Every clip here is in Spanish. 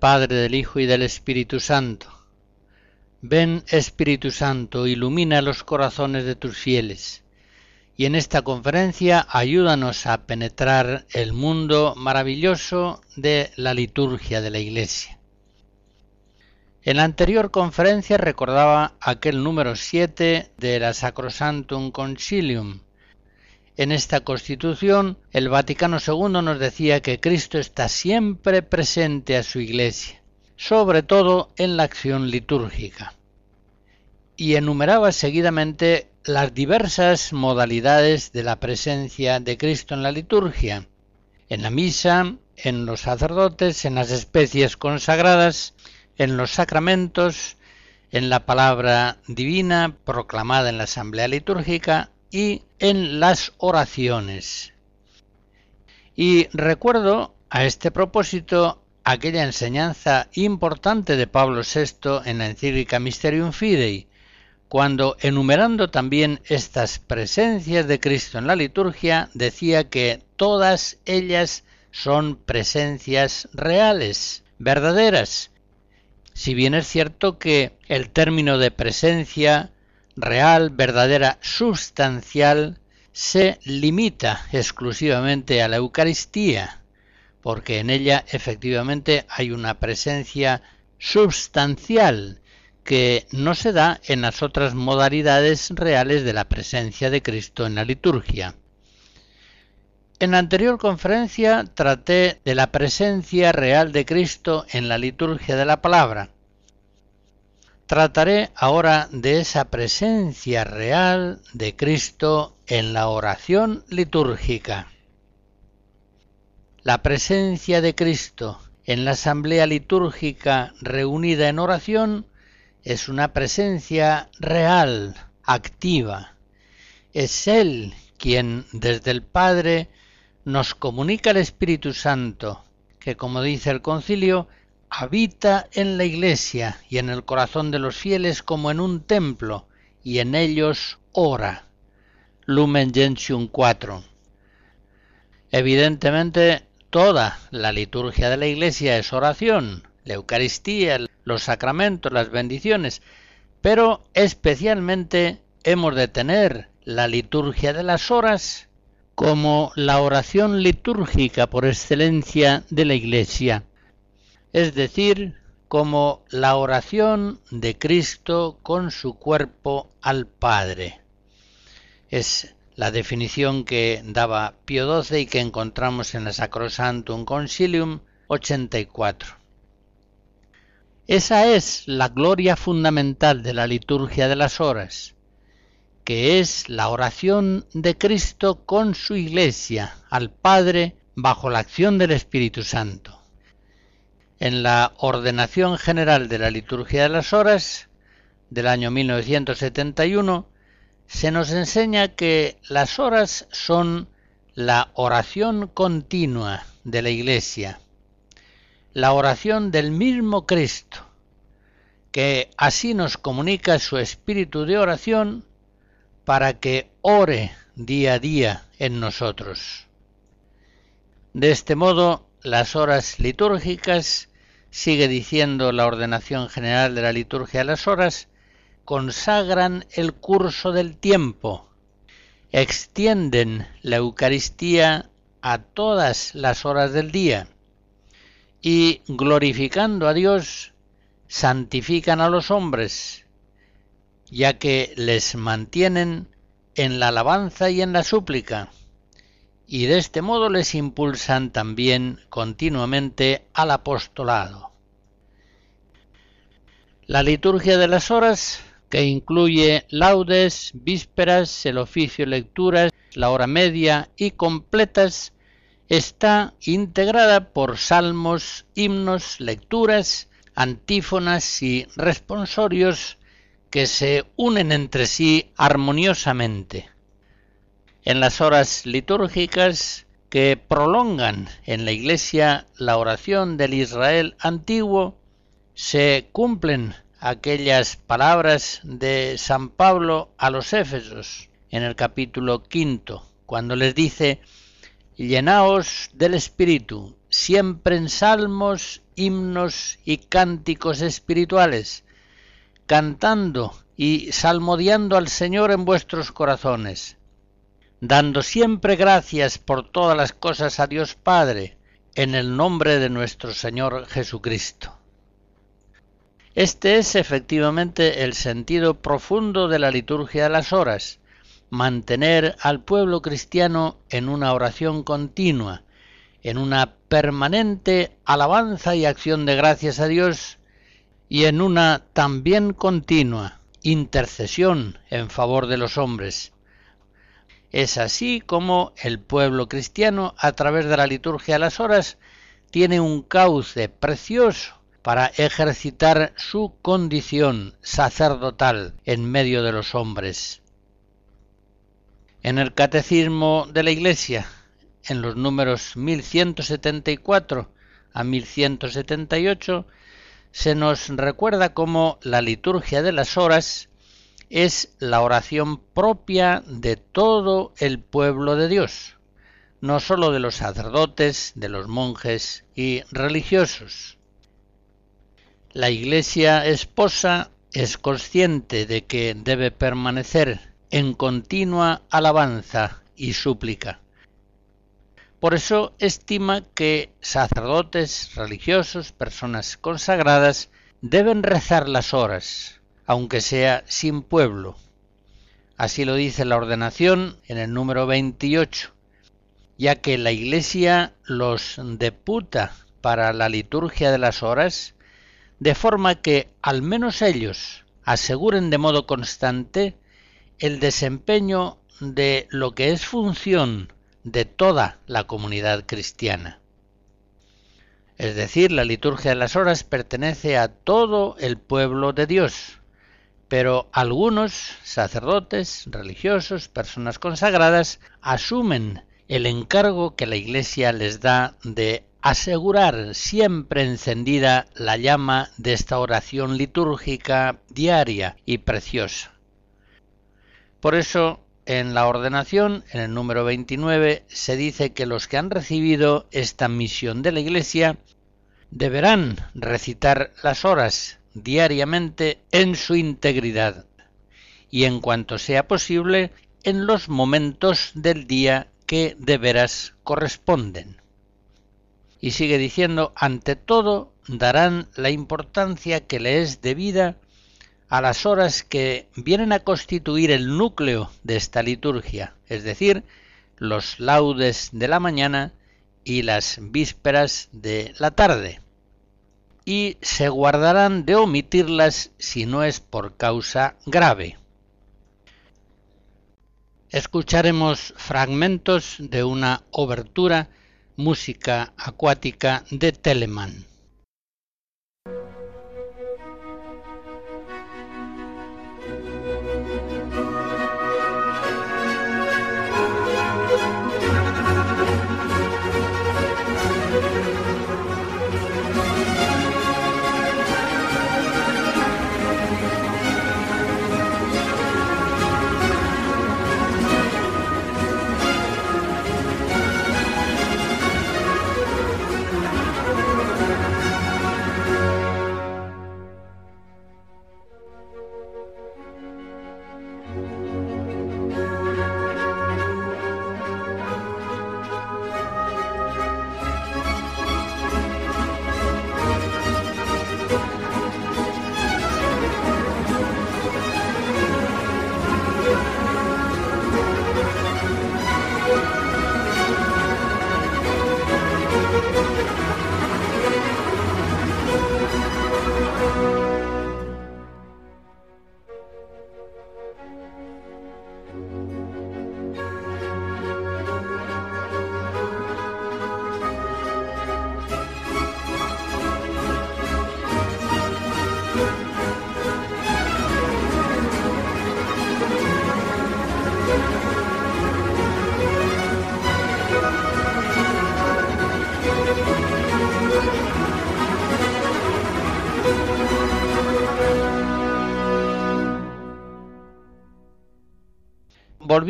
Padre, del Hijo y del Espíritu Santo. Ven, Espíritu Santo, ilumina los corazones de tus fieles. Y en esta conferencia ayúdanos a penetrar el mundo maravilloso de la liturgia de la Iglesia. En la anterior conferencia recordaba aquel número 7 de la Sacrosantum Concilium, en esta Constitución, el Vaticano II nos decía que Cristo está siempre presente a su Iglesia, sobre todo en la acción litúrgica. Y enumeraba seguidamente las diversas modalidades de la presencia de Cristo en la liturgia, en la misa, en los sacerdotes, en las especies consagradas, en los sacramentos, en la palabra divina proclamada en la asamblea litúrgica y en las oraciones. Y recuerdo a este propósito aquella enseñanza importante de Pablo VI en la encíclica Mysterium Fidei, cuando enumerando también estas presencias de Cristo en la liturgia, decía que todas ellas son presencias reales, verdaderas. Si bien es cierto que el término de presencia real, verdadera, sustancial, se limita exclusivamente a la Eucaristía, porque en ella efectivamente hay una presencia sustancial que no se da en las otras modalidades reales de la presencia de Cristo en la liturgia. En la anterior conferencia traté de la presencia real de Cristo en la liturgia de la palabra, Trataré ahora de esa presencia real de Cristo en la oración litúrgica. La presencia de Cristo en la asamblea litúrgica reunida en oración es una presencia real, activa. Es Él quien desde el Padre nos comunica el Espíritu Santo, que como dice el concilio, habita en la iglesia y en el corazón de los fieles como en un templo, y en ellos ora. Lumen Gentium 4. Evidentemente, toda la liturgia de la iglesia es oración, la Eucaristía, los sacramentos, las bendiciones, pero especialmente hemos de tener la liturgia de las horas como la oración litúrgica por excelencia de la iglesia es decir, como la oración de Cristo con su cuerpo al Padre. Es la definición que daba Pío XII y que encontramos en la Sacrosantum Concilium 84. Esa es la gloria fundamental de la liturgia de las horas, que es la oración de Cristo con su Iglesia al Padre bajo la acción del Espíritu Santo en la Ordenación General de la Liturgia de las Horas del año 1971, se nos enseña que las horas son la oración continua de la Iglesia, la oración del mismo Cristo, que así nos comunica su espíritu de oración para que ore día a día en nosotros. De este modo, las horas litúrgicas sigue diciendo la ordenación general de la liturgia de las horas, consagran el curso del tiempo, extienden la Eucaristía a todas las horas del día y, glorificando a Dios, santifican a los hombres, ya que les mantienen en la alabanza y en la súplica, y de este modo les impulsan también continuamente al apostolado. La liturgia de las horas, que incluye laudes, vísperas, el oficio, lecturas, la hora media y completas, está integrada por salmos, himnos, lecturas, antífonas y responsorios que se unen entre sí armoniosamente. En las horas litúrgicas que prolongan en la Iglesia la oración del Israel antiguo, se cumplen aquellas palabras de San Pablo a los Éfesos en el capítulo quinto, cuando les dice, llenaos del Espíritu, siempre en salmos, himnos y cánticos espirituales, cantando y salmodiando al Señor en vuestros corazones, dando siempre gracias por todas las cosas a Dios Padre, en el nombre de nuestro Señor Jesucristo. Este es efectivamente el sentido profundo de la liturgia de las horas, mantener al pueblo cristiano en una oración continua, en una permanente alabanza y acción de gracias a Dios y en una también continua intercesión en favor de los hombres. Es así como el pueblo cristiano, a través de la liturgia de las horas, tiene un cauce precioso para ejercitar su condición sacerdotal en medio de los hombres. En el Catecismo de la Iglesia, en los números 1174 a 1178, se nos recuerda cómo la liturgia de las horas es la oración propia de todo el pueblo de Dios, no sólo de los sacerdotes, de los monjes y religiosos. La Iglesia esposa es consciente de que debe permanecer en continua alabanza y súplica. Por eso estima que sacerdotes, religiosos, personas consagradas, deben rezar las horas, aunque sea sin pueblo. Así lo dice la ordenación en el número 28, ya que la Iglesia los deputa para la liturgia de las horas, de forma que al menos ellos aseguren de modo constante el desempeño de lo que es función de toda la comunidad cristiana. Es decir, la liturgia de las horas pertenece a todo el pueblo de Dios, pero algunos sacerdotes, religiosos, personas consagradas, asumen el encargo que la Iglesia les da de asegurar siempre encendida la llama de esta oración litúrgica diaria y preciosa. Por eso en la ordenación, en el número 29, se dice que los que han recibido esta misión de la Iglesia deberán recitar las horas diariamente en su integridad y en cuanto sea posible en los momentos del día que de veras corresponden. Y sigue diciendo, ante todo, darán la importancia que le es debida a las horas que vienen a constituir el núcleo de esta liturgia, es decir, los laudes de la mañana y las vísperas de la tarde, y se guardarán de omitirlas si no es por causa grave. Escucharemos fragmentos de una obertura música acuática de Telemann.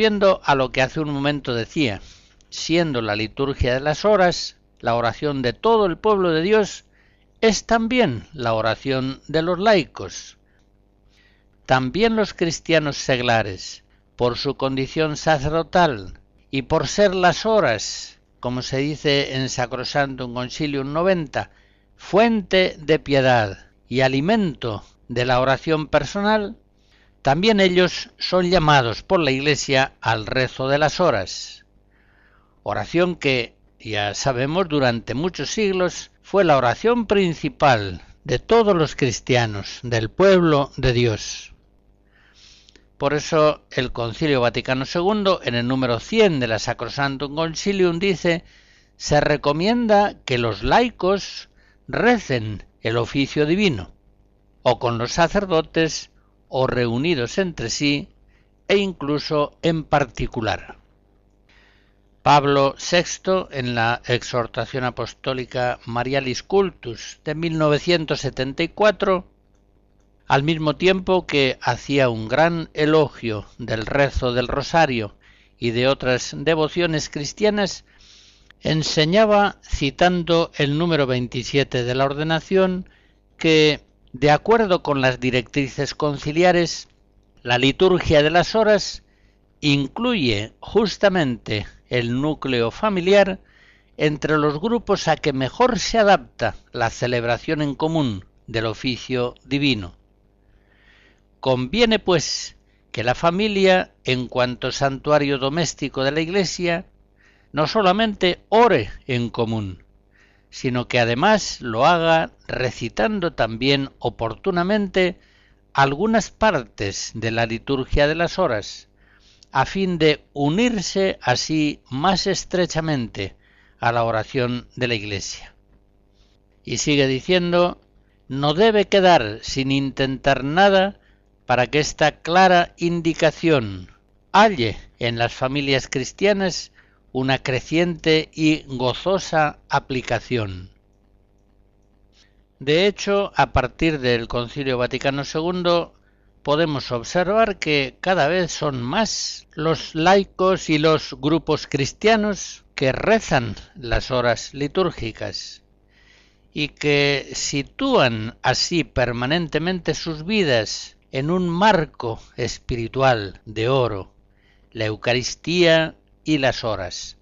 Volviendo a lo que hace un momento decía, siendo la liturgia de las horas la oración de todo el pueblo de Dios, es también la oración de los laicos. También los cristianos seglares, por su condición sacerdotal y por ser las horas, como se dice en Sacrosantum Concilium 90, fuente de piedad y alimento de la oración personal, también ellos son llamados por la Iglesia al rezo de las horas, oración que, ya sabemos, durante muchos siglos fue la oración principal de todos los cristianos, del pueblo de Dios. Por eso el Concilio Vaticano II, en el número 100 de la Sacrosantum Concilium, dice, se recomienda que los laicos recen el oficio divino, o con los sacerdotes, o reunidos entre sí, e incluso en particular. Pablo VI, en la exhortación apostólica Marialis Cultus de 1974, al mismo tiempo que hacía un gran elogio del rezo del rosario y de otras devociones cristianas, enseñaba, citando el número 27 de la ordenación, que, de acuerdo con las directrices conciliares, la liturgia de las horas incluye justamente el núcleo familiar entre los grupos a que mejor se adapta la celebración en común del oficio divino. Conviene, pues, que la familia, en cuanto santuario doméstico de la Iglesia, no solamente ore en común, sino que además lo haga recitando también oportunamente algunas partes de la liturgia de las horas, a fin de unirse así más estrechamente a la oración de la Iglesia. Y sigue diciendo, no debe quedar sin intentar nada para que esta clara indicación halle en las familias cristianas una creciente y gozosa aplicación. De hecho, a partir del Concilio Vaticano II, podemos observar que cada vez son más los laicos y los grupos cristianos que rezan las horas litúrgicas y que sitúan así permanentemente sus vidas en un marco espiritual de oro, la Eucaristía y las horas.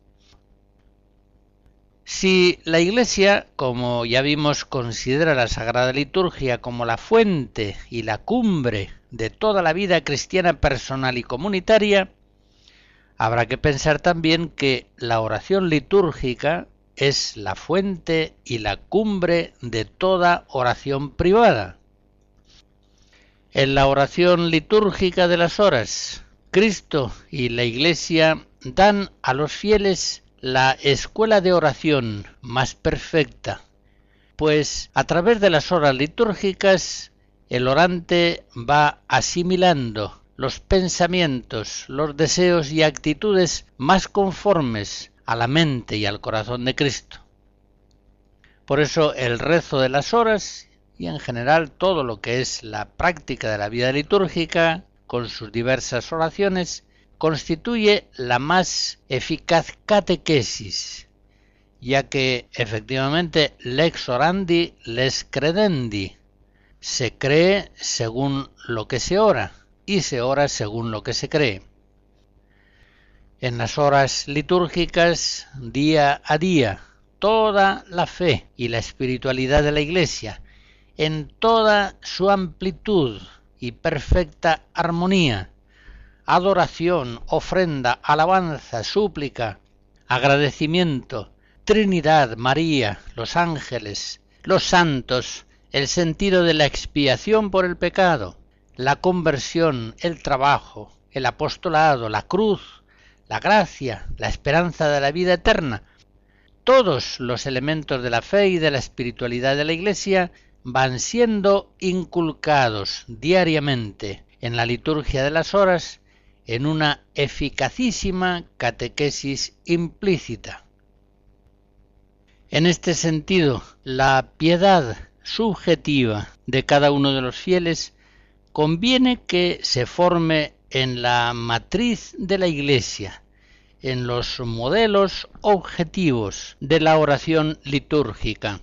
Si la Iglesia, como ya vimos, considera la Sagrada Liturgia como la fuente y la cumbre de toda la vida cristiana personal y comunitaria, habrá que pensar también que la oración litúrgica es la fuente y la cumbre de toda oración privada. En la oración litúrgica de las horas, Cristo y la Iglesia dan a los fieles la escuela de oración más perfecta, pues a través de las horas litúrgicas el orante va asimilando los pensamientos, los deseos y actitudes más conformes a la mente y al corazón de Cristo. Por eso el rezo de las horas y en general todo lo que es la práctica de la vida litúrgica, con sus diversas oraciones, constituye la más eficaz catequesis, ya que efectivamente lex orandi les credendi, se cree según lo que se ora y se ora según lo que se cree. En las horas litúrgicas, día a día, toda la fe y la espiritualidad de la Iglesia, en toda su amplitud y perfecta armonía, adoración, ofrenda, alabanza, súplica, agradecimiento, Trinidad, María, los ángeles, los santos, el sentido de la expiación por el pecado, la conversión, el trabajo, el apostolado, la cruz, la gracia, la esperanza de la vida eterna, todos los elementos de la fe y de la espiritualidad de la Iglesia van siendo inculcados diariamente en la liturgia de las horas en una eficacísima catequesis implícita. En este sentido, la piedad subjetiva de cada uno de los fieles conviene que se forme en la matriz de la Iglesia, en los modelos objetivos de la oración litúrgica.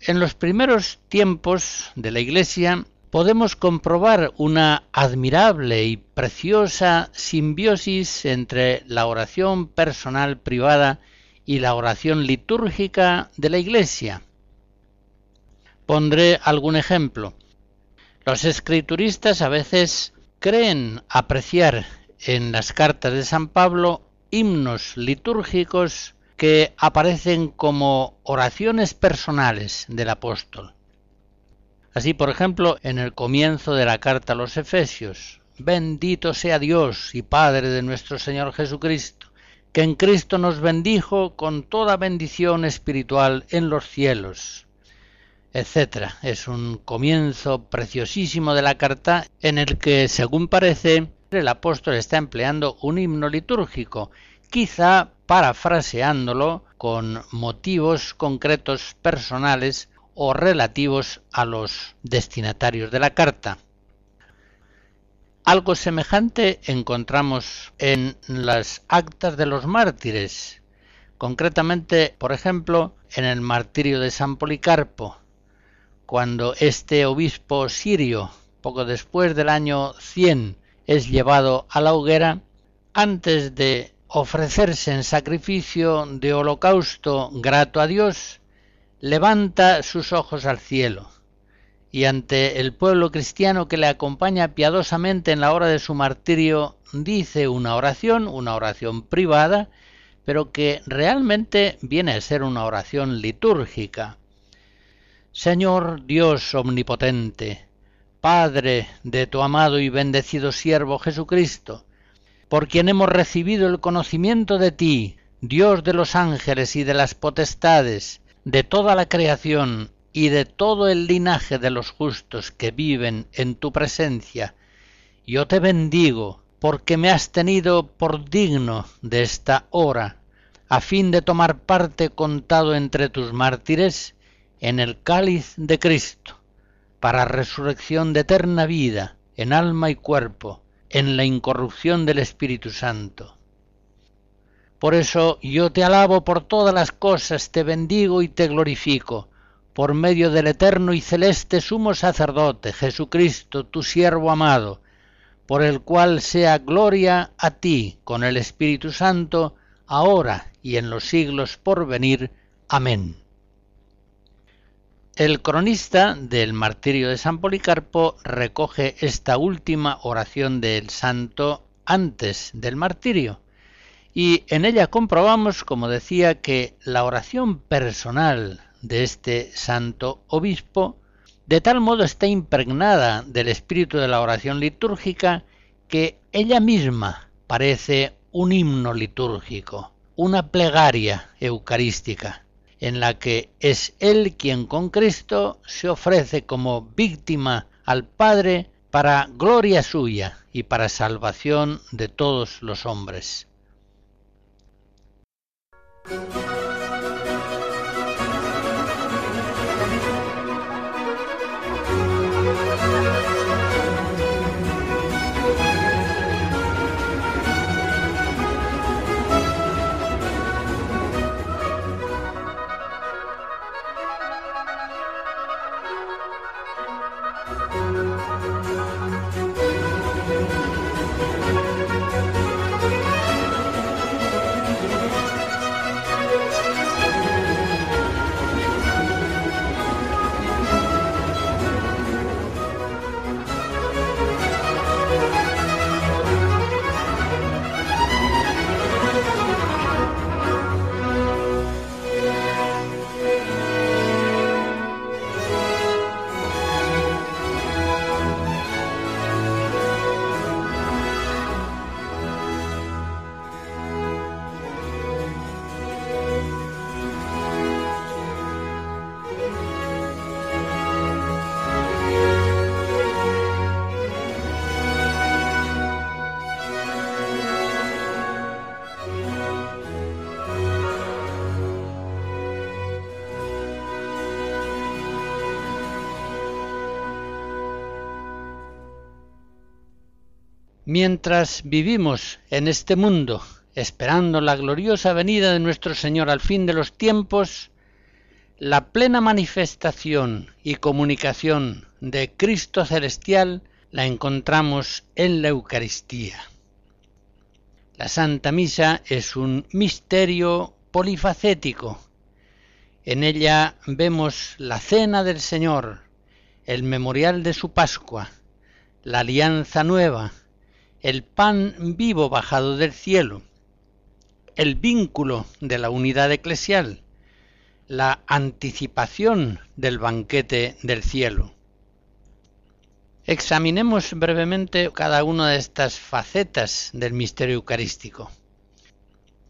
En los primeros tiempos de la Iglesia podemos comprobar una admirable y preciosa simbiosis entre la oración personal privada y la oración litúrgica de la Iglesia. Pondré algún ejemplo. Los escrituristas a veces creen apreciar en las cartas de San Pablo himnos litúrgicos que aparecen como oraciones personales del apóstol. Así, por ejemplo, en el comienzo de la carta a los Efesios, bendito sea Dios y Padre de nuestro Señor Jesucristo, que en Cristo nos bendijo con toda bendición espiritual en los cielos, etc. Es un comienzo preciosísimo de la carta en el que, según parece, el apóstol está empleando un himno litúrgico, quizá parafraseándolo con motivos concretos personales o relativos a los destinatarios de la carta. Algo semejante encontramos en las actas de los mártires, concretamente, por ejemplo, en el martirio de San Policarpo, cuando este obispo sirio, poco después del año 100, es llevado a la hoguera, antes de ofrecerse en sacrificio de holocausto grato a Dios, levanta sus ojos al cielo y ante el pueblo cristiano que le acompaña piadosamente en la hora de su martirio dice una oración, una oración privada, pero que realmente viene a ser una oración litúrgica. Señor Dios omnipotente, Padre de tu amado y bendecido siervo Jesucristo, por quien hemos recibido el conocimiento de ti, Dios de los ángeles y de las potestades, de toda la creación y de todo el linaje de los justos que viven en tu presencia, yo te bendigo porque me has tenido por digno de esta hora, a fin de tomar parte contado entre tus mártires en el cáliz de Cristo, para resurrección de eterna vida en alma y cuerpo, en la incorrupción del Espíritu Santo. Por eso yo te alabo por todas las cosas, te bendigo y te glorifico, por medio del eterno y celeste sumo sacerdote, Jesucristo, tu siervo amado, por el cual sea gloria a ti con el Espíritu Santo, ahora y en los siglos por venir. Amén. El cronista del martirio de San Policarpo recoge esta última oración del santo antes del martirio, y en ella comprobamos, como decía, que la oración personal de este santo obispo de tal modo está impregnada del espíritu de la oración litúrgica que ella misma parece un himno litúrgico, una plegaria eucarística, en la que es Él quien con Cristo se ofrece como víctima al Padre para gloria suya y para salvación de todos los hombres. Thank you. Mientras vivimos en este mundo esperando la gloriosa venida de nuestro Señor al fin de los tiempos, la plena manifestación y comunicación de Cristo celestial la encontramos en la Eucaristía. La Santa Misa es un misterio polifacético. En ella vemos la cena del Señor, el memorial de su Pascua, la alianza nueva, el pan vivo bajado del cielo, el vínculo de la unidad eclesial, la anticipación del banquete del cielo. Examinemos brevemente cada una de estas facetas del misterio eucarístico.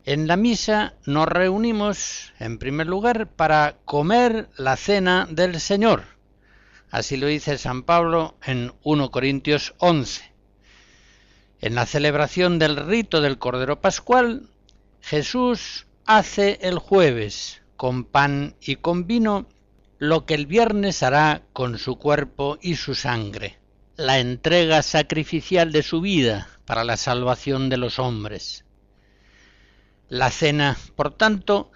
En la misa nos reunimos, en primer lugar, para comer la cena del Señor. Así lo dice San Pablo en 1 Corintios 11. En la celebración del rito del Cordero Pascual, Jesús hace el jueves, con pan y con vino, lo que el viernes hará con su cuerpo y su sangre, la entrega sacrificial de su vida para la salvación de los hombres. La cena, por tanto,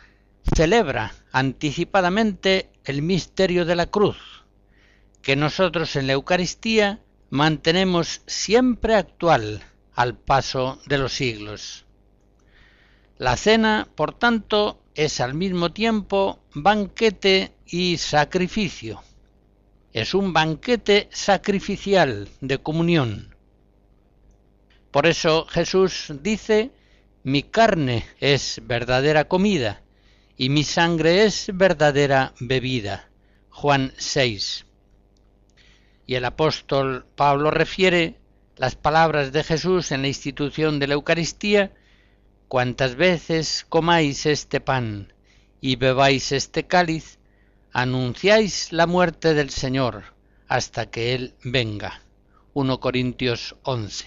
celebra anticipadamente el misterio de la cruz, que nosotros en la Eucaristía mantenemos siempre actual al paso de los siglos. La cena, por tanto, es al mismo tiempo banquete y sacrificio. Es un banquete sacrificial de comunión. Por eso Jesús dice, mi carne es verdadera comida y mi sangre es verdadera bebida. Juan 6. Y el apóstol Pablo refiere las palabras de Jesús en la institución de la Eucaristía, cuantas veces comáis este pan y bebáis este cáliz, anunciáis la muerte del Señor hasta que Él venga. 1 Corintios 11.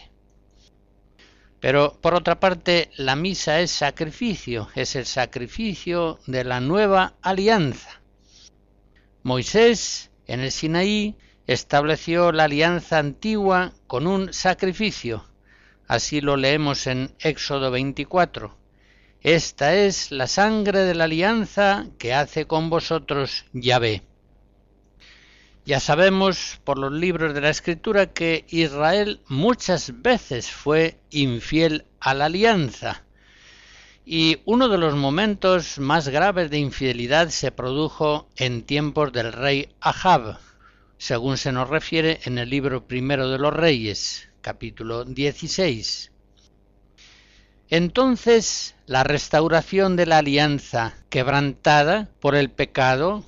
Pero por otra parte, la misa es sacrificio, es el sacrificio de la nueva alianza. Moisés en el Sinaí estableció la alianza antigua con un sacrificio. Así lo leemos en Éxodo 24. Esta es la sangre de la alianza que hace con vosotros Yahvé. Ya sabemos por los libros de la Escritura que Israel muchas veces fue infiel a la alianza. Y uno de los momentos más graves de infidelidad se produjo en tiempos del rey Ahab, según se nos refiere en el libro primero de los Reyes, capítulo 16. Entonces la restauración de la alianza quebrantada por el pecado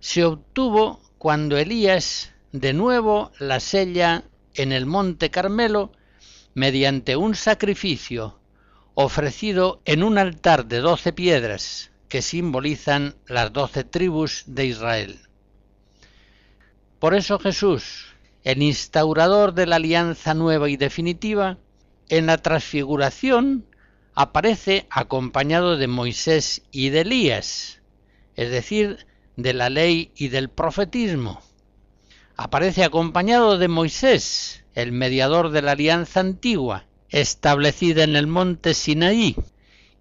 se obtuvo cuando Elías de nuevo la sella en el monte Carmelo mediante un sacrificio ofrecido en un altar de doce piedras que simbolizan las doce tribus de Israel. Por eso Jesús, el instaurador de la alianza nueva y definitiva, en la transfiguración aparece acompañado de Moisés y de Elías, es decir, de la ley y del profetismo. Aparece acompañado de Moisés, el mediador de la alianza antigua, establecida en el monte Sinaí,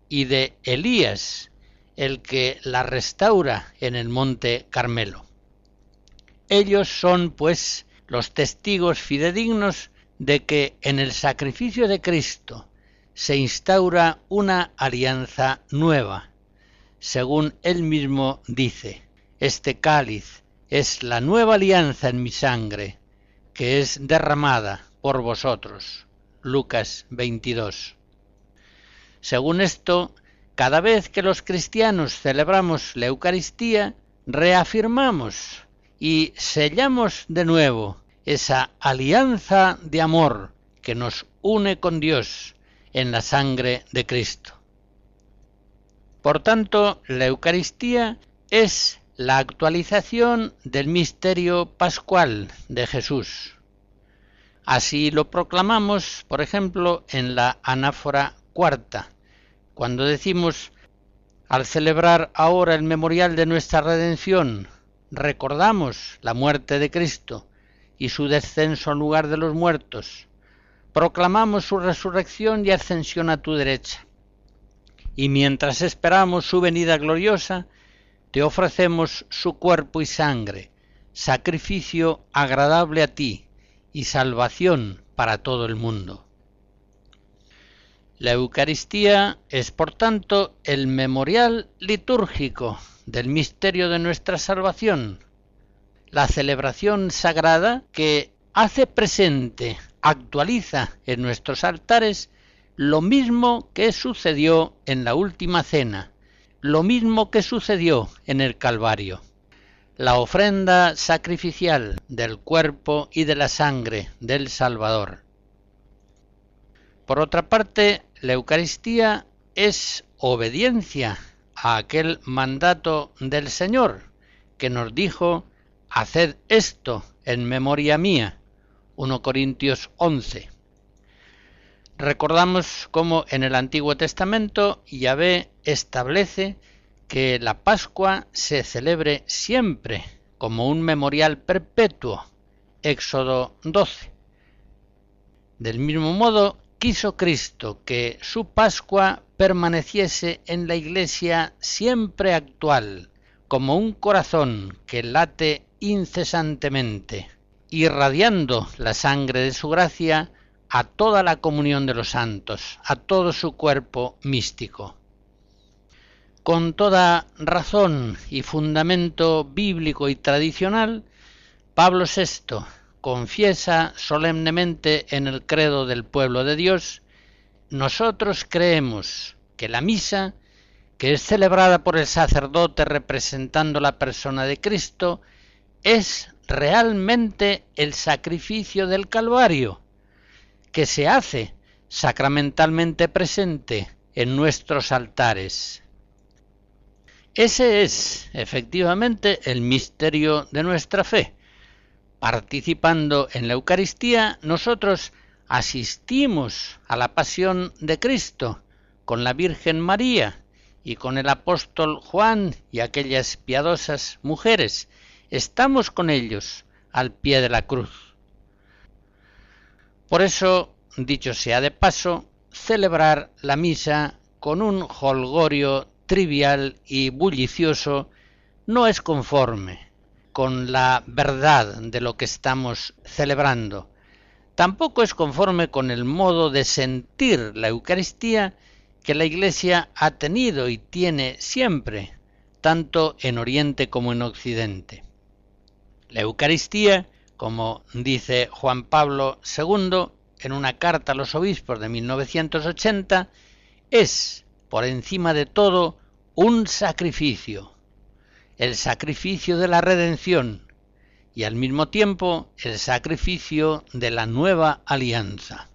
y de Elías, el que la restaura en el monte Carmelo. Ellos son, pues, los testigos fidedignos de que en el sacrificio de Cristo se instaura una alianza nueva. Según él mismo dice, este cáliz es la nueva alianza en mi sangre, que es derramada por vosotros. Lucas 22. Según esto, cada vez que los cristianos celebramos la Eucaristía, reafirmamos y sellamos de nuevo esa alianza de amor que nos une con Dios en la sangre de Cristo. Por tanto, la Eucaristía es la actualización del misterio pascual de Jesús. Así lo proclamamos, por ejemplo, en la anáfora cuarta, cuando decimos, al celebrar ahora el memorial de nuestra redención, recordamos la muerte de Cristo y su descenso al lugar de los muertos, proclamamos su resurrección y ascensión a tu derecha. Y mientras esperamos su venida gloriosa, te ofrecemos su cuerpo y sangre, sacrificio agradable a ti y salvación para todo el mundo. La Eucaristía es, por tanto, el memorial litúrgico del misterio de nuestra salvación, la celebración sagrada que hace presente, actualiza en nuestros altares lo mismo que sucedió en la última cena, lo mismo que sucedió en el Calvario. La ofrenda sacrificial del cuerpo y de la sangre del Salvador. Por otra parte, la Eucaristía es obediencia a aquel mandato del Señor que nos dijo, haced esto en memoria mía. 1 Corintios 11. Recordamos cómo en el Antiguo Testamento Yahvé establece que la Pascua se celebre siempre como un memorial perpetuo. Éxodo 12. Del mismo modo, quiso Cristo que su Pascua permaneciese en la Iglesia siempre actual, como un corazón que late incesantemente, irradiando la sangre de su gracia a toda la comunión de los santos, a todo su cuerpo místico. Con toda razón y fundamento bíblico y tradicional, Pablo VI confiesa solemnemente en el credo del pueblo de Dios, nosotros creemos que la misa, que es celebrada por el sacerdote representando la persona de Cristo, es realmente el sacrificio del Calvario, que se hace sacramentalmente presente en nuestros altares. Ese es efectivamente el misterio de nuestra fe, participando en la Eucaristía, nosotros asistimos a la pasión de Cristo con la Virgen María y con el apóstol Juan y aquellas piadosas mujeres. Estamos con ellos al pie de la cruz. Por eso, dicho sea de paso, celebrar la misa con un holgorio trivial y bullicioso no es conforme con la verdad de lo que estamos celebrando. Tampoco es conforme con el modo de sentir la Eucaristía que la Iglesia ha tenido y tiene siempre, tanto en Oriente como en Occidente. La Eucaristía, como dice Juan Pablo II en una carta a los obispos de 1980, es, por encima de todo, un sacrificio, el sacrificio de la redención y al mismo tiempo el sacrificio de la nueva alianza.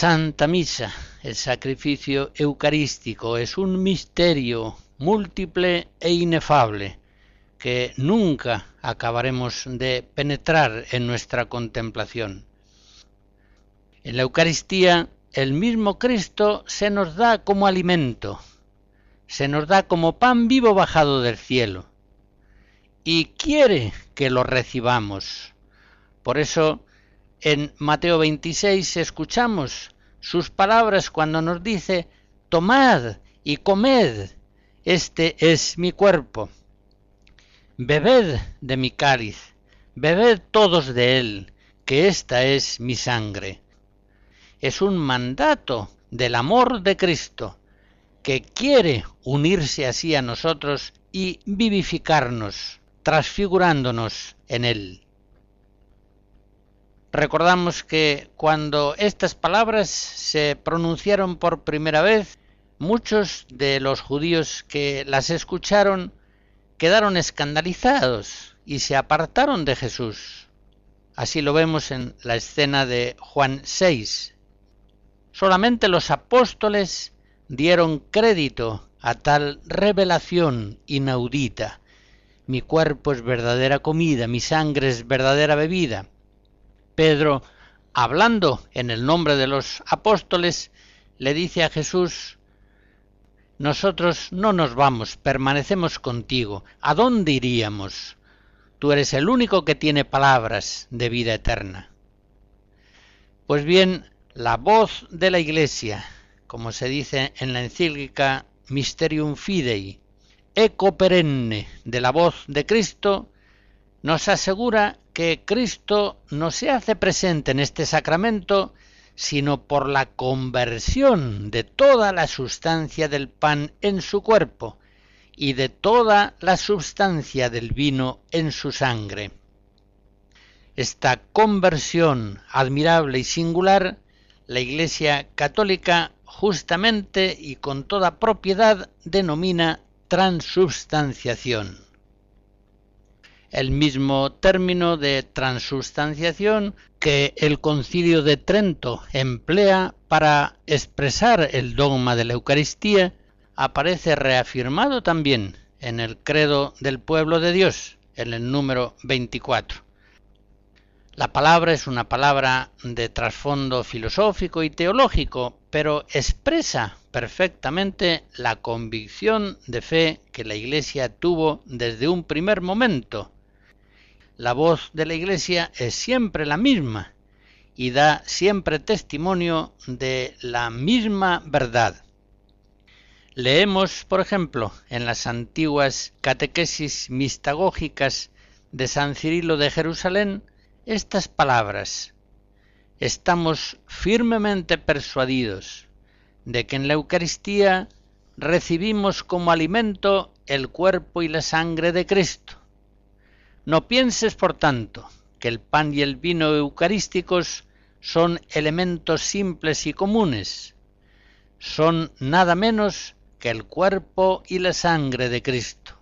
Santa Misa, el sacrificio eucarístico, es un misterio múltiple e inefable, que nunca acabaremos de penetrar en nuestra contemplación. En la Eucaristía el mismo Cristo se nos da como alimento, se nos da como pan vivo bajado del cielo, y quiere que lo recibamos. Por eso en Mateo 26 escuchamos sus palabras cuando nos dice, tomad y comed, este es mi cuerpo. Bebed de mi cáliz, bebed todos de él, que esta es mi sangre. Es un mandato del amor de Cristo, que quiere unirse así a nosotros y vivificarnos, transfigurándonos en él. Recordamos que cuando estas palabras se pronunciaron por primera vez, muchos de los judíos que las escucharon quedaron escandalizados y se apartaron de Jesús. Así lo vemos en la escena de Juan 6. Solamente los apóstoles dieron crédito a tal revelación inaudita. Mi cuerpo es verdadera comida, mi sangre es verdadera bebida. Pedro, hablando en el nombre de los apóstoles, le dice a Jesús, nosotros no nos vamos, permanecemos contigo. ¿A dónde iríamos? Tú eres el único que tiene palabras de vida eterna. Pues bien, la voz de la Iglesia, como se dice en la encíclica Mysterium Fidei, eco perenne de la voz de Cristo, nos asegura que Cristo no se hace presente en este sacramento sino por la conversión de toda la sustancia del pan en su cuerpo y de toda la sustancia del vino en su sangre. Esta conversión admirable y singular, la Iglesia católica justamente y con toda propiedad denomina transubstanciación. El mismo término de transubstanciación que el concilio de Trento emplea para expresar el dogma de la Eucaristía aparece reafirmado también en el credo del pueblo de Dios, en el número 24. La palabra es una palabra de trasfondo filosófico y teológico, pero expresa perfectamente la convicción de fe que la Iglesia tuvo desde un primer momento la voz de la Iglesia es siempre la misma y da siempre testimonio de la misma verdad. Leemos, por ejemplo, en las antiguas catequesis mistagógicas de San Cirilo de Jerusalén estas palabras. Estamos firmemente persuadidos de que en la Eucaristía recibimos como alimento el cuerpo y la sangre de Cristo no pienses, por tanto, que el pan y el vino eucarísticos son elementos simples y comunes. Son nada menos que el cuerpo y la sangre de Cristo,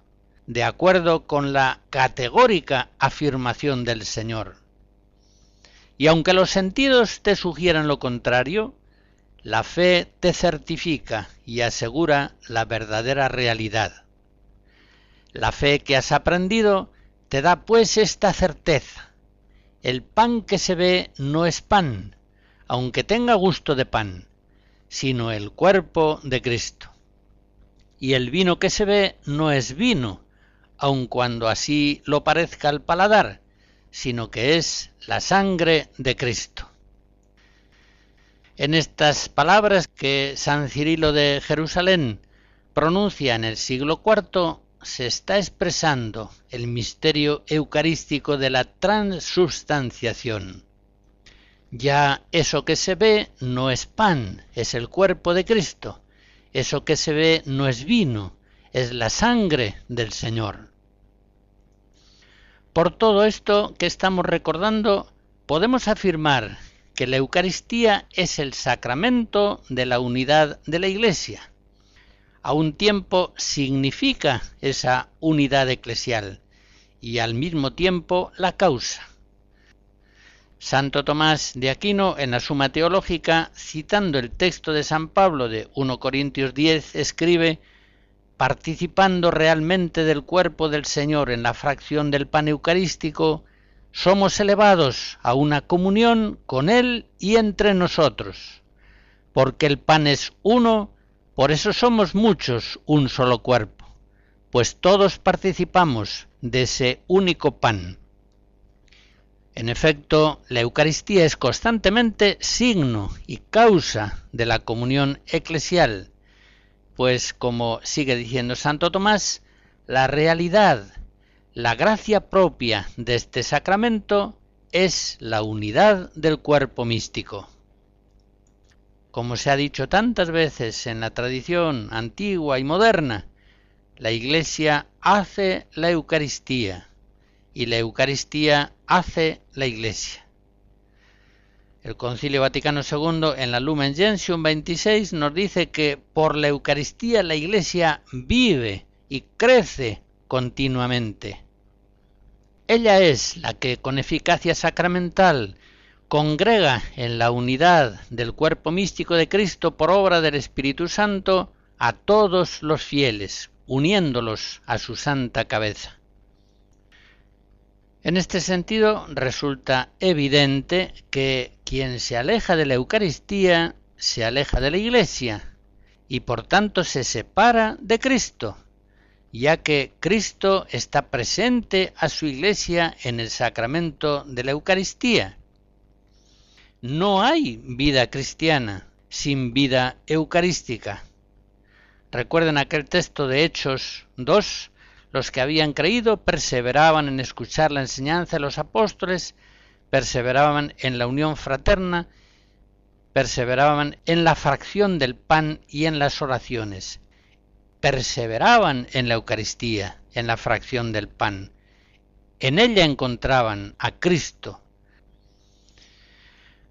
de acuerdo con la categórica afirmación del Señor. Y aunque los sentidos te sugieran lo contrario, la fe te certifica y asegura la verdadera realidad. La fe que has aprendido te da pues esta certeza. El pan que se ve no es pan, aunque tenga gusto de pan, sino el cuerpo de Cristo. Y el vino que se ve no es vino, aun cuando así lo parezca al paladar, sino que es la sangre de Cristo. En estas palabras que San Cirilo de Jerusalén pronuncia en el siglo IV, se está expresando el misterio eucarístico de la transubstanciación. Ya eso que se ve no es pan, es el cuerpo de Cristo. Eso que se ve no es vino, es la sangre del Señor. Por todo esto que estamos recordando, podemos afirmar que la Eucaristía es el sacramento de la unidad de la Iglesia a un tiempo significa esa unidad eclesial y al mismo tiempo la causa. Santo Tomás de Aquino, en la Suma Teológica, citando el texto de San Pablo de 1 Corintios 10, escribe, participando realmente del cuerpo del Señor en la fracción del pan eucarístico, somos elevados a una comunión con Él y entre nosotros. Porque el pan es uno, por eso somos muchos un solo cuerpo, pues todos participamos de ese único pan. En efecto, la Eucaristía es constantemente signo y causa de la comunión eclesial, pues como sigue diciendo Santo Tomás, la realidad, la gracia propia de este sacramento es la unidad del cuerpo místico. Como se ha dicho tantas veces en la tradición antigua y moderna, la Iglesia hace la Eucaristía y la Eucaristía hace la Iglesia. El Concilio Vaticano II en la Lumen Gentium 26 nos dice que por la Eucaristía la Iglesia vive y crece continuamente. Ella es la que con eficacia sacramental congrega en la unidad del cuerpo místico de Cristo por obra del Espíritu Santo a todos los fieles, uniéndolos a su santa cabeza. En este sentido, resulta evidente que quien se aleja de la Eucaristía se aleja de la Iglesia y por tanto se separa de Cristo, ya que Cristo está presente a su Iglesia en el sacramento de la Eucaristía. No hay vida cristiana sin vida eucarística. Recuerden aquel texto de Hechos 2, los que habían creído perseveraban en escuchar la enseñanza de los apóstoles, perseveraban en la unión fraterna, perseveraban en la fracción del pan y en las oraciones, perseveraban en la Eucaristía, en la fracción del pan. En ella encontraban a Cristo.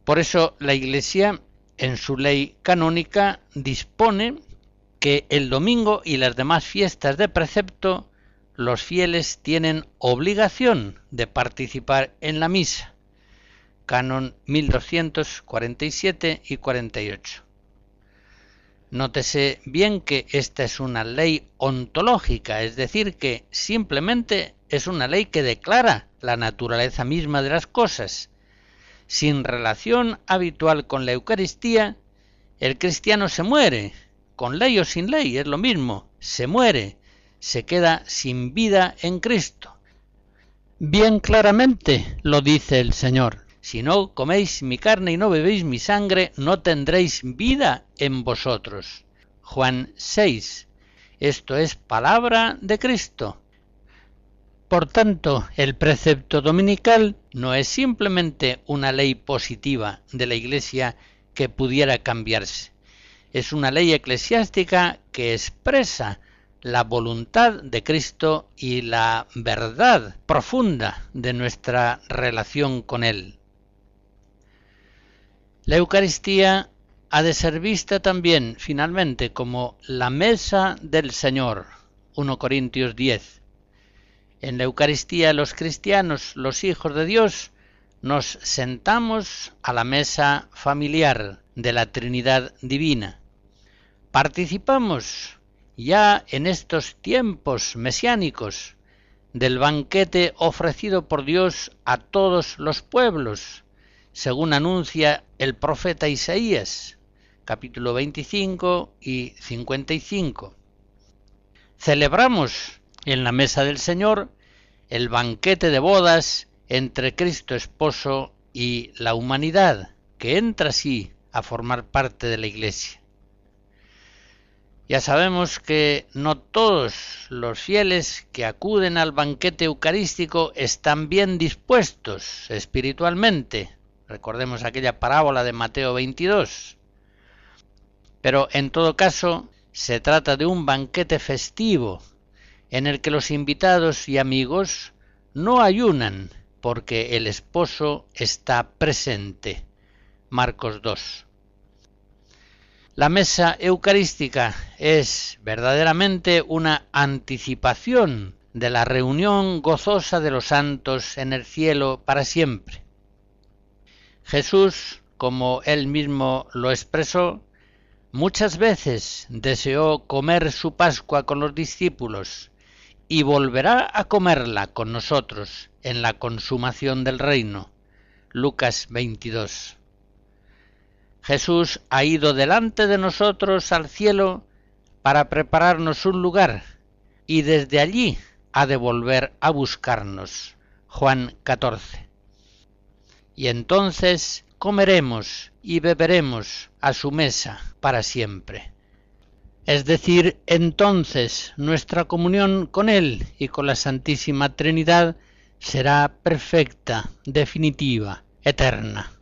Por eso la Iglesia, en su ley canónica, dispone que el domingo y las demás fiestas de precepto los fieles tienen obligación de participar en la misa. Canon 1247 y 48. Nótese bien que esta es una ley ontológica, es decir, que simplemente es una ley que declara la naturaleza misma de las cosas. Sin relación habitual con la Eucaristía, el cristiano se muere, con ley o sin ley, es lo mismo, se muere, se queda sin vida en Cristo. Bien claramente lo dice el Señor. Si no coméis mi carne y no bebéis mi sangre, no tendréis vida en vosotros. Juan 6. Esto es palabra de Cristo. Por tanto, el precepto dominical no es simplemente una ley positiva de la Iglesia que pudiera cambiarse. Es una ley eclesiástica que expresa la voluntad de Cristo y la verdad profunda de nuestra relación con Él. La Eucaristía ha de ser vista también, finalmente, como la mesa del Señor. 1 Corintios 10. En la Eucaristía los cristianos, los hijos de Dios, nos sentamos a la mesa familiar de la Trinidad Divina. Participamos ya en estos tiempos mesiánicos del banquete ofrecido por Dios a todos los pueblos, según anuncia el profeta Isaías, capítulo 25 y 55. Celebramos en la mesa del Señor el banquete de bodas entre Cristo esposo y la humanidad, que entra así a formar parte de la Iglesia. Ya sabemos que no todos los fieles que acuden al banquete eucarístico están bien dispuestos espiritualmente. Recordemos aquella parábola de Mateo 22. Pero en todo caso se trata de un banquete festivo en el que los invitados y amigos no ayunan porque el esposo está presente. Marcos 2. La mesa eucarística es verdaderamente una anticipación de la reunión gozosa de los santos en el cielo para siempre. Jesús, como él mismo lo expresó, Muchas veces deseó comer su Pascua con los discípulos y volverá a comerla con nosotros en la consumación del reino. Lucas 22. Jesús ha ido delante de nosotros al cielo para prepararnos un lugar y desde allí ha de volver a buscarnos. Juan 14. Y entonces comeremos y beberemos a su mesa para siempre. Es decir, entonces nuestra comunión con Él y con la Santísima Trinidad será perfecta, definitiva, eterna.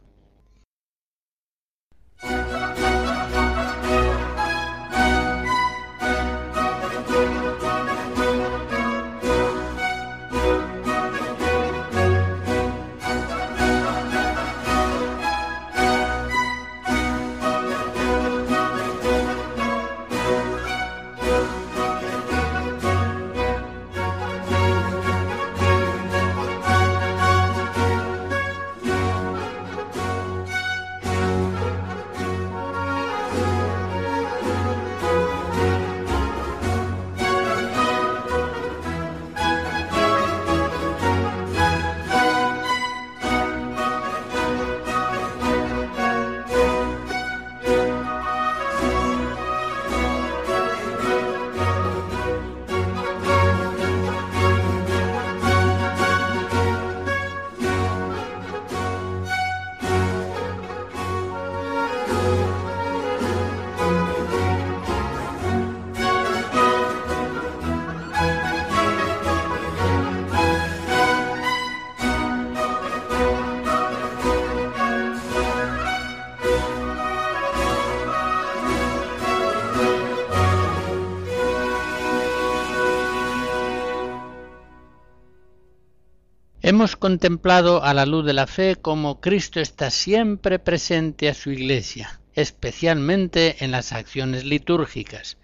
Hemos contemplado a la luz de la fe cómo Cristo está siempre presente a su Iglesia, especialmente en las acciones litúrgicas,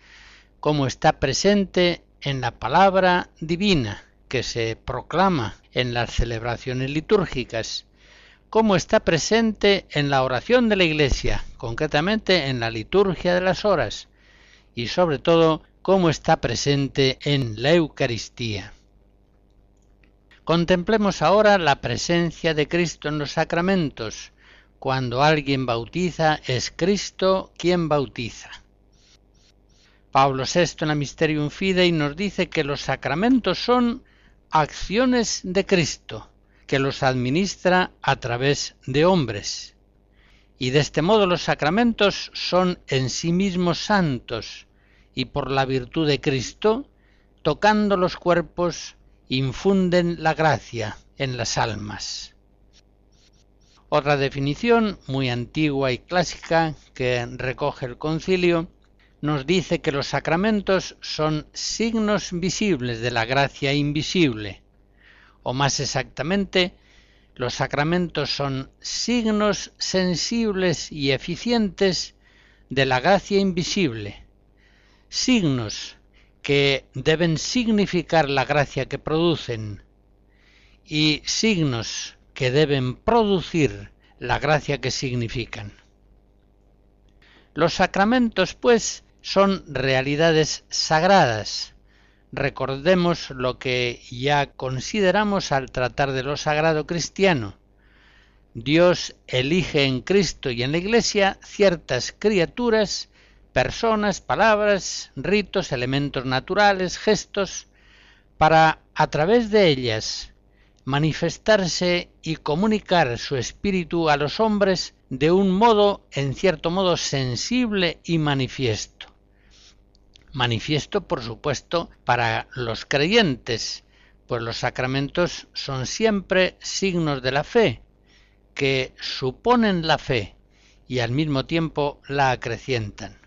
cómo está presente en la palabra divina que se proclama en las celebraciones litúrgicas, cómo está presente en la oración de la Iglesia, concretamente en la liturgia de las horas, y sobre todo cómo está presente en la Eucaristía. Contemplemos ahora la presencia de Cristo en los sacramentos. Cuando alguien bautiza, es Cristo quien bautiza. Pablo VI en la Mysterium Fidei nos dice que los sacramentos son acciones de Cristo, que los administra a través de hombres. Y de este modo los sacramentos son en sí mismos santos, y por la virtud de Cristo, tocando los cuerpos, infunden la gracia en las almas. Otra definición muy antigua y clásica que recoge el concilio nos dice que los sacramentos son signos visibles de la gracia invisible, o más exactamente, los sacramentos son signos sensibles y eficientes de la gracia invisible, signos que deben significar la gracia que producen y signos que deben producir la gracia que significan. Los sacramentos, pues, son realidades sagradas. Recordemos lo que ya consideramos al tratar de lo sagrado cristiano. Dios elige en Cristo y en la Iglesia ciertas criaturas personas, palabras, ritos, elementos naturales, gestos, para a través de ellas manifestarse y comunicar su espíritu a los hombres de un modo, en cierto modo, sensible y manifiesto. Manifiesto, por supuesto, para los creyentes, pues los sacramentos son siempre signos de la fe, que suponen la fe y al mismo tiempo la acrecientan.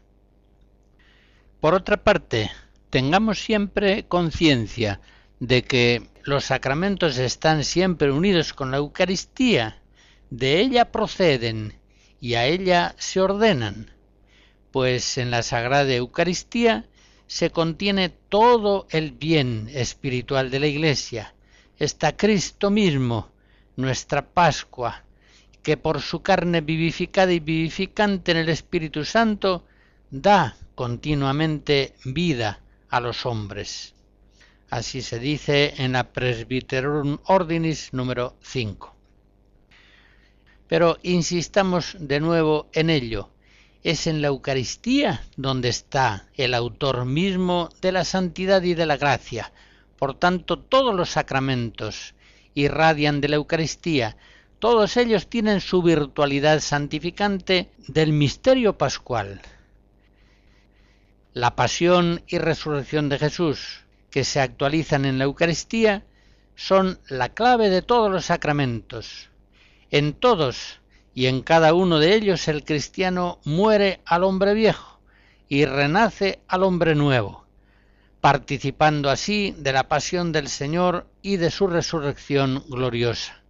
Por otra parte, tengamos siempre conciencia de que los sacramentos están siempre unidos con la Eucaristía, de ella proceden y a ella se ordenan, pues en la Sagrada Eucaristía se contiene todo el bien espiritual de la Iglesia. Está Cristo mismo, nuestra Pascua, que por su carne vivificada y vivificante en el Espíritu Santo da continuamente vida a los hombres. Así se dice en la Presbyterum Ordinis número 5. Pero insistamos de nuevo en ello. Es en la Eucaristía donde está el autor mismo de la santidad y de la gracia. Por tanto, todos los sacramentos irradian de la Eucaristía. Todos ellos tienen su virtualidad santificante del misterio pascual. La pasión y resurrección de Jesús, que se actualizan en la Eucaristía, son la clave de todos los sacramentos. En todos y en cada uno de ellos el cristiano muere al hombre viejo y renace al hombre nuevo, participando así de la pasión del Señor y de su resurrección gloriosa.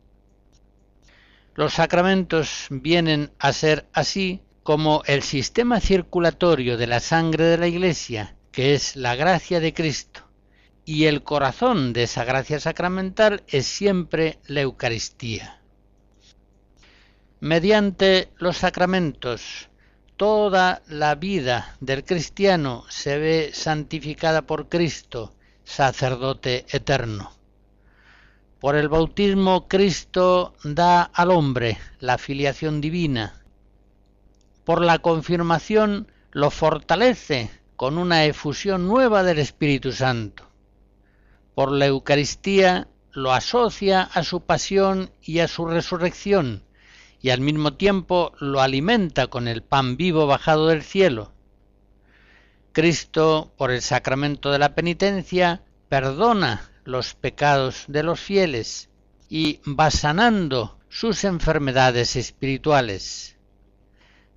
Los sacramentos vienen a ser así como el sistema circulatorio de la sangre de la Iglesia, que es la gracia de Cristo, y el corazón de esa gracia sacramental es siempre la Eucaristía. Mediante los sacramentos, toda la vida del cristiano se ve santificada por Cristo, sacerdote eterno. Por el bautismo Cristo da al hombre la filiación divina. Por la confirmación lo fortalece con una efusión nueva del Espíritu Santo. Por la Eucaristía lo asocia a su pasión y a su resurrección y al mismo tiempo lo alimenta con el pan vivo bajado del cielo. Cristo, por el sacramento de la penitencia, perdona los pecados de los fieles y va sanando sus enfermedades espirituales.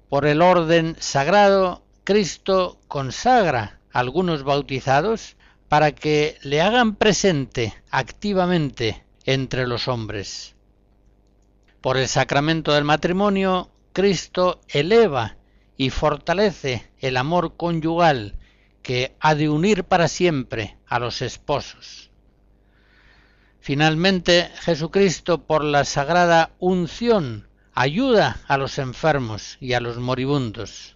Por el orden sagrado, Cristo consagra a algunos bautizados para que le hagan presente activamente entre los hombres. Por el sacramento del matrimonio, Cristo eleva y fortalece el amor conyugal que ha de unir para siempre a los esposos. Finalmente, Jesucristo, por la sagrada unción, ayuda a los enfermos y a los moribundos.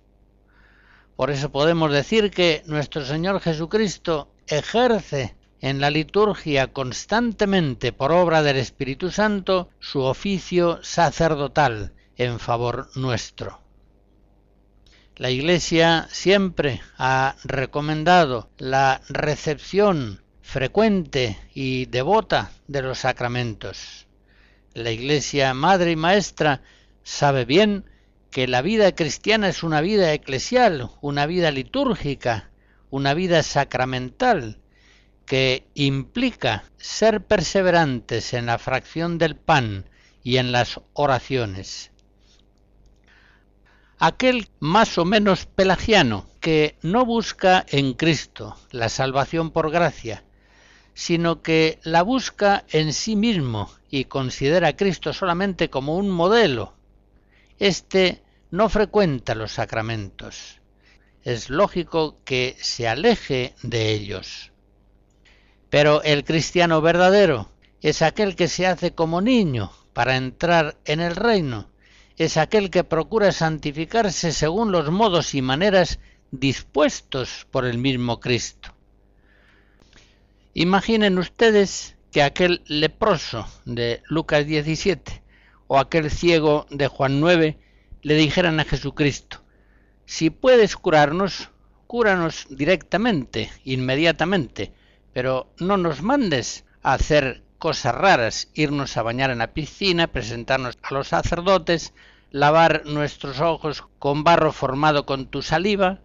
Por eso podemos decir que nuestro Señor Jesucristo ejerce en la liturgia constantemente por obra del Espíritu Santo su oficio sacerdotal en favor nuestro. La Iglesia siempre ha recomendado la recepción frecuente y devota de los sacramentos. La Iglesia Madre y Maestra sabe bien que la vida cristiana es una vida eclesial, una vida litúrgica, una vida sacramental, que implica ser perseverantes en la fracción del pan y en las oraciones. Aquel más o menos pelagiano que no busca en Cristo la salvación por gracia, sino que la busca en sí mismo y considera a Cristo solamente como un modelo, éste no frecuenta los sacramentos. Es lógico que se aleje de ellos. Pero el cristiano verdadero es aquel que se hace como niño para entrar en el reino, es aquel que procura santificarse según los modos y maneras dispuestos por el mismo Cristo. Imaginen ustedes que aquel leproso de Lucas 17 o aquel ciego de Juan 9 le dijeran a Jesucristo, si puedes curarnos, cúranos directamente, inmediatamente, pero no nos mandes a hacer cosas raras, irnos a bañar en la piscina, presentarnos a los sacerdotes, lavar nuestros ojos con barro formado con tu saliva.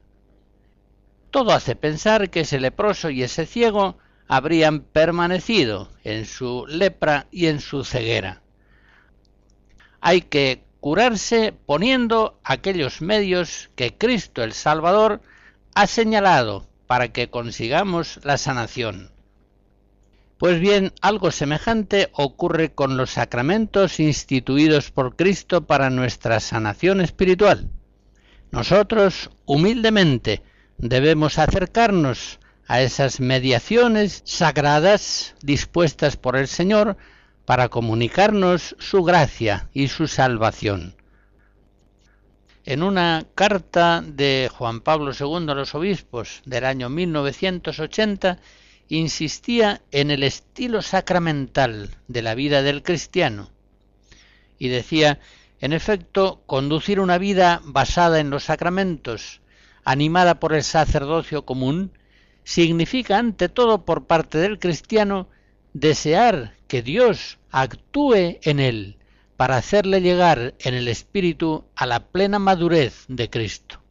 Todo hace pensar que ese leproso y ese ciego habrían permanecido en su lepra y en su ceguera. Hay que curarse poniendo aquellos medios que Cristo el Salvador ha señalado para que consigamos la sanación. Pues bien, algo semejante ocurre con los sacramentos instituidos por Cristo para nuestra sanación espiritual. Nosotros, humildemente, debemos acercarnos a esas mediaciones sagradas dispuestas por el Señor para comunicarnos su gracia y su salvación. En una carta de Juan Pablo II a los obispos del año 1980 insistía en el estilo sacramental de la vida del cristiano y decía, en efecto, conducir una vida basada en los sacramentos, animada por el sacerdocio común, significa ante todo por parte del cristiano desear que Dios actúe en él para hacerle llegar en el espíritu a la plena madurez de Cristo.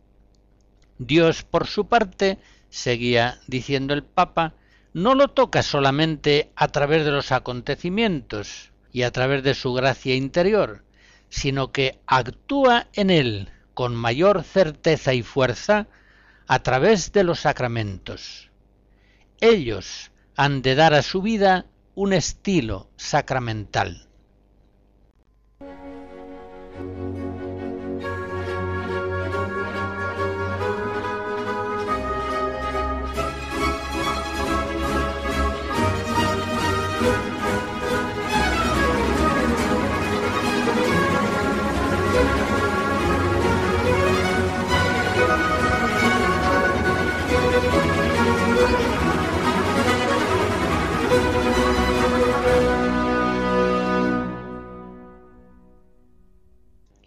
Dios, por su parte, seguía diciendo el Papa, no lo toca solamente a través de los acontecimientos y a través de su gracia interior, sino que actúa en él con mayor certeza y fuerza a través de los sacramentos. Ellos han de dar a su vida un estilo sacramental.